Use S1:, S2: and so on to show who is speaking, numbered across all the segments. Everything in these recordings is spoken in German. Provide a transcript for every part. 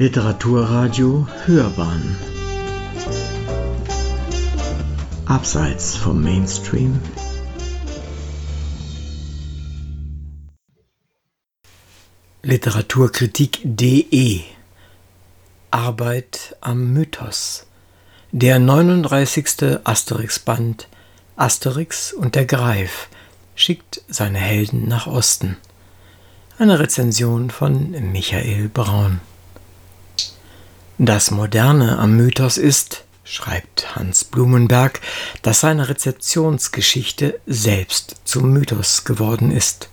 S1: Literaturradio Hörbahn. Abseits vom Mainstream. Literaturkritik.de Arbeit am Mythos. Der 39. Asterix-Band. Asterix und der Greif schickt seine Helden nach Osten. Eine Rezension von Michael Braun das Moderne am Mythos ist, schreibt Hans Blumenberg, dass seine Rezeptionsgeschichte selbst zum Mythos geworden ist.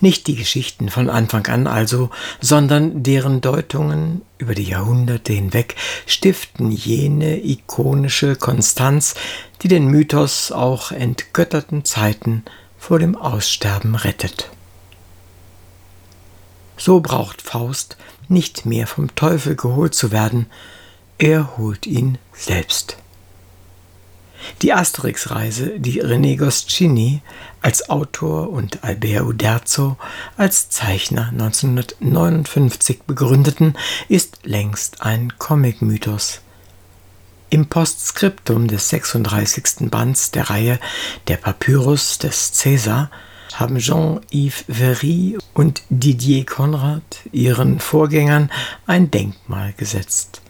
S1: Nicht die Geschichten von Anfang an also, sondern deren Deutungen über die Jahrhunderte hinweg stiften jene ikonische Konstanz, die den Mythos auch entgötterten Zeiten vor dem Aussterben rettet. So braucht Faust nicht mehr vom Teufel geholt zu werden, er holt ihn selbst. Die Asterix-Reise, die René Goscinny als Autor und Albert Uderzo als Zeichner 1959 begründeten, ist längst ein Comic-Mythos. Im Postskriptum des 36. Bands der Reihe Der Papyrus des Cäsar haben Jean-Yves Very und Didier Conrad ihren Vorgängern ein Denkmal gesetzt.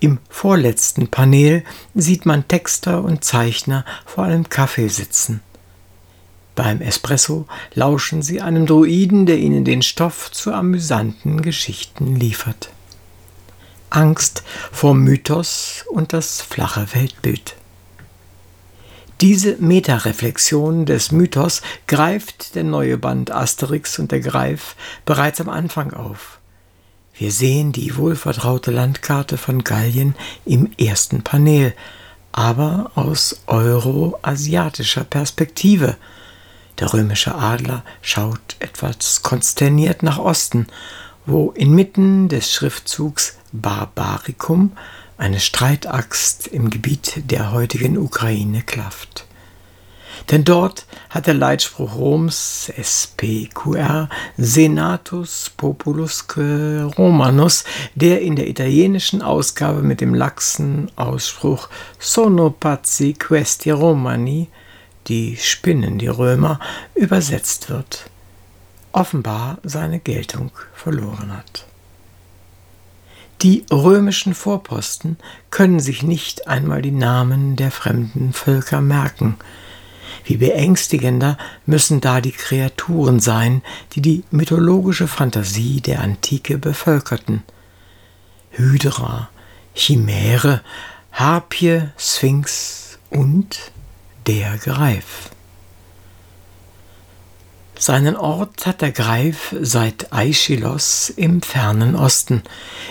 S1: Im vorletzten Panel sieht man Texter und Zeichner vor einem Kaffee sitzen. Beim Espresso lauschen sie einem Druiden, der ihnen den Stoff zu amüsanten Geschichten liefert. Angst vor Mythos und das flache Weltbild. Diese Metareflexion des Mythos greift der neue Band Asterix und der Greif bereits am Anfang auf. Wir sehen die wohlvertraute Landkarte von Gallien im ersten Panel, aber aus euroasiatischer Perspektive. Der römische Adler schaut etwas konsterniert nach Osten, wo inmitten des Schriftzugs Barbaricum eine Streitaxt im Gebiet der heutigen Ukraine klafft. Denn dort hat der Leitspruch Roms SPQR Senatus Populusque Romanus, der in der italienischen Ausgabe mit dem laxen Ausspruch Sono pazzi questi Romani, die spinnen die Römer, übersetzt wird, offenbar seine Geltung verloren hat. Die römischen Vorposten können sich nicht einmal die Namen der fremden Völker merken. Wie beängstigender müssen da die Kreaturen sein, die die mythologische Fantasie der Antike bevölkerten. Hydra, Chimäre, Harpie, Sphinx und der Greif. Seinen Ort hat der Greif seit Aeschylos im fernen Osten.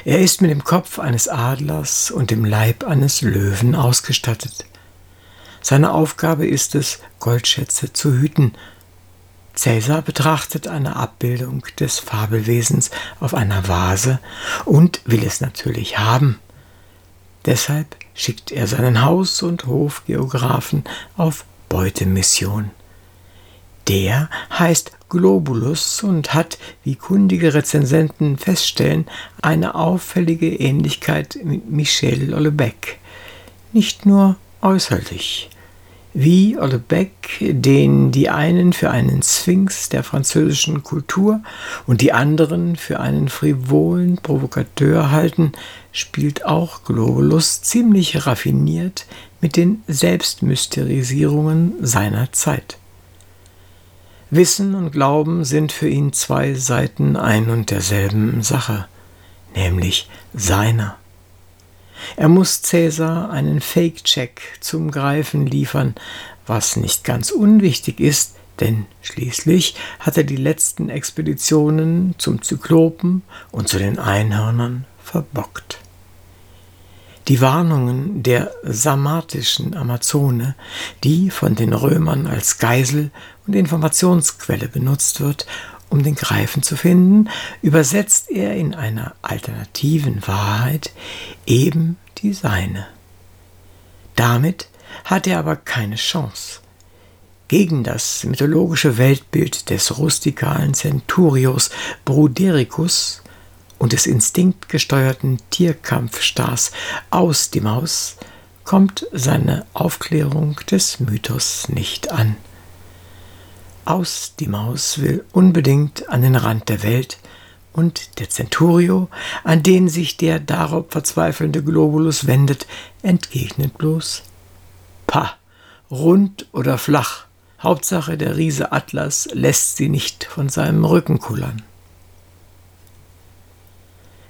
S1: Er ist mit dem Kopf eines Adlers und dem Leib eines Löwen ausgestattet. Seine Aufgabe ist es, Goldschätze zu hüten. Cäsar betrachtet eine Abbildung des Fabelwesens auf einer Vase und will es natürlich haben. Deshalb schickt er seinen Haus- und Hofgeographen auf Beutemission. Der heißt Globulus und hat, wie kundige Rezensenten feststellen, eine auffällige Ähnlichkeit mit Michel Houellebecq. Nicht nur äußerlich. Wie Houellebecq, den die einen für einen Sphinx der französischen Kultur und die anderen für einen frivolen Provokateur halten, spielt auch Globulus ziemlich raffiniert mit den Selbstmysterisierungen seiner Zeit. Wissen und Glauben sind für ihn zwei Seiten ein und derselben Sache, nämlich seiner. Er muss Cäsar einen Fake-Check zum Greifen liefern, was nicht ganz unwichtig ist, denn schließlich hat er die letzten Expeditionen zum Zyklopen und zu den Einhörnern verbockt. Die Warnungen der sarmatischen Amazone, die von den Römern als Geisel und Informationsquelle benutzt wird, um den Greifen zu finden, übersetzt er in einer alternativen Wahrheit eben die seine. Damit hat er aber keine Chance. Gegen das mythologische Weltbild des rustikalen Centurios Brudericus und des instinktgesteuerten Tierkampfstars aus die Maus kommt seine Aufklärung des Mythos nicht an. Aus die Maus will unbedingt an den Rand der Welt und der Centurio, an den sich der darauf verzweifelnde Globulus wendet, entgegnet bloß Pah, rund oder flach, Hauptsache der Riese Atlas lässt sie nicht von seinem Rücken kullern.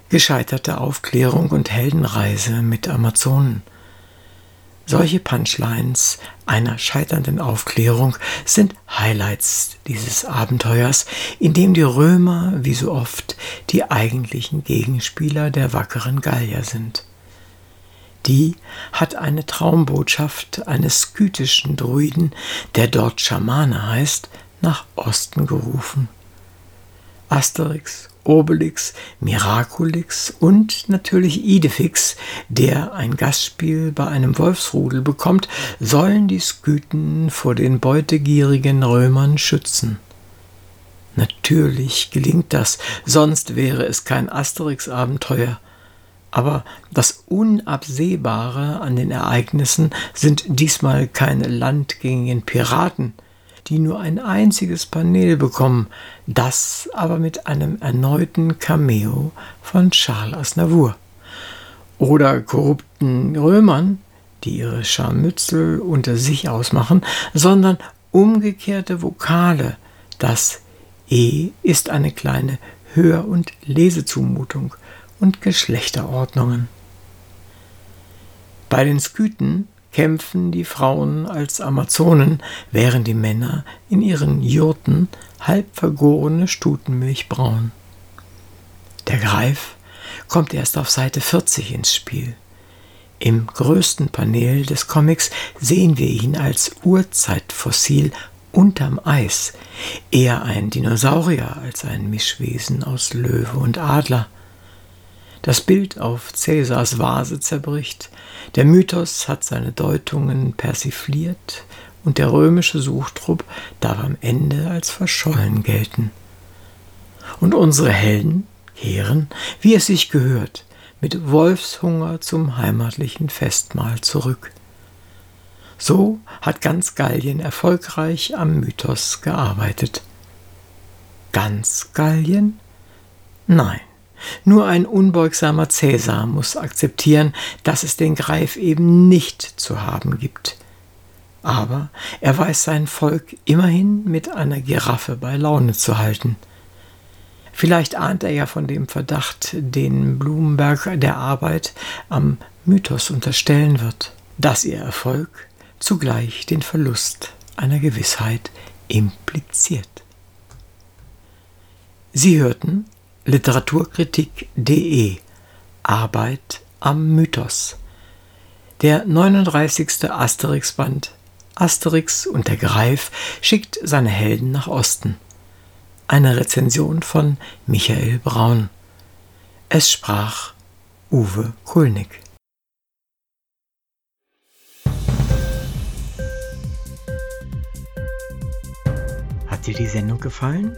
S1: Gescheiterte Aufklärung und Heldenreise mit Amazonen – solche Punchlines einer scheiternden Aufklärung sind Highlights dieses Abenteuers, in dem die Römer, wie so oft, die eigentlichen Gegenspieler der wackeren Gallier sind. Die hat eine Traumbotschaft eines skytischen Druiden, der dort Schamane heißt, nach Osten gerufen. Asterix Obelix, Miraculix und natürlich Idefix, der ein Gastspiel bei einem Wolfsrudel bekommt, sollen die Skythen vor den beutegierigen Römern schützen. Natürlich gelingt das, sonst wäre es kein Asterix-Abenteuer. Aber das Unabsehbare an den Ereignissen sind diesmal keine landgängigen Piraten, die nur ein einziges Panel bekommen, das aber mit einem erneuten Cameo von Charles Aznavour. Oder korrupten Römern, die ihre Scharmützel unter sich ausmachen, sondern umgekehrte Vokale. Das E ist eine kleine Hör- und Lesezumutung und Geschlechterordnungen. Bei den Skythen kämpfen die Frauen als Amazonen, während die Männer in ihren Jurten halb vergorene Stutenmilch brauen. Der Greif kommt erst auf Seite 40 ins Spiel. Im größten Panel des Comics sehen wir ihn als Urzeitfossil unterm Eis, eher ein Dinosaurier als ein Mischwesen aus Löwe und Adler. Das Bild auf Cäsars Vase zerbricht, der Mythos hat seine Deutungen persifliert und der römische Suchtrupp darf am Ende als verschollen gelten. Und unsere Helden kehren, wie es sich gehört, mit Wolfshunger zum heimatlichen Festmahl zurück. So hat ganz Gallien erfolgreich am Mythos gearbeitet. Ganz Gallien? Nein. Nur ein unbeugsamer Cäsar muss akzeptieren, dass es den Greif eben nicht zu haben gibt. Aber er weiß sein Volk immerhin mit einer Giraffe bei Laune zu halten. Vielleicht ahnt er ja von dem Verdacht, den Blumenberg der Arbeit am Mythos unterstellen wird, dass ihr Erfolg zugleich den Verlust einer Gewissheit impliziert. Sie hörten Literaturkritik.de Arbeit am Mythos. Der 39. Asterix-Band Asterix und der Greif schickt seine Helden nach Osten. Eine Rezension von Michael Braun. Es sprach Uwe Kulnig. Hat dir die Sendung gefallen?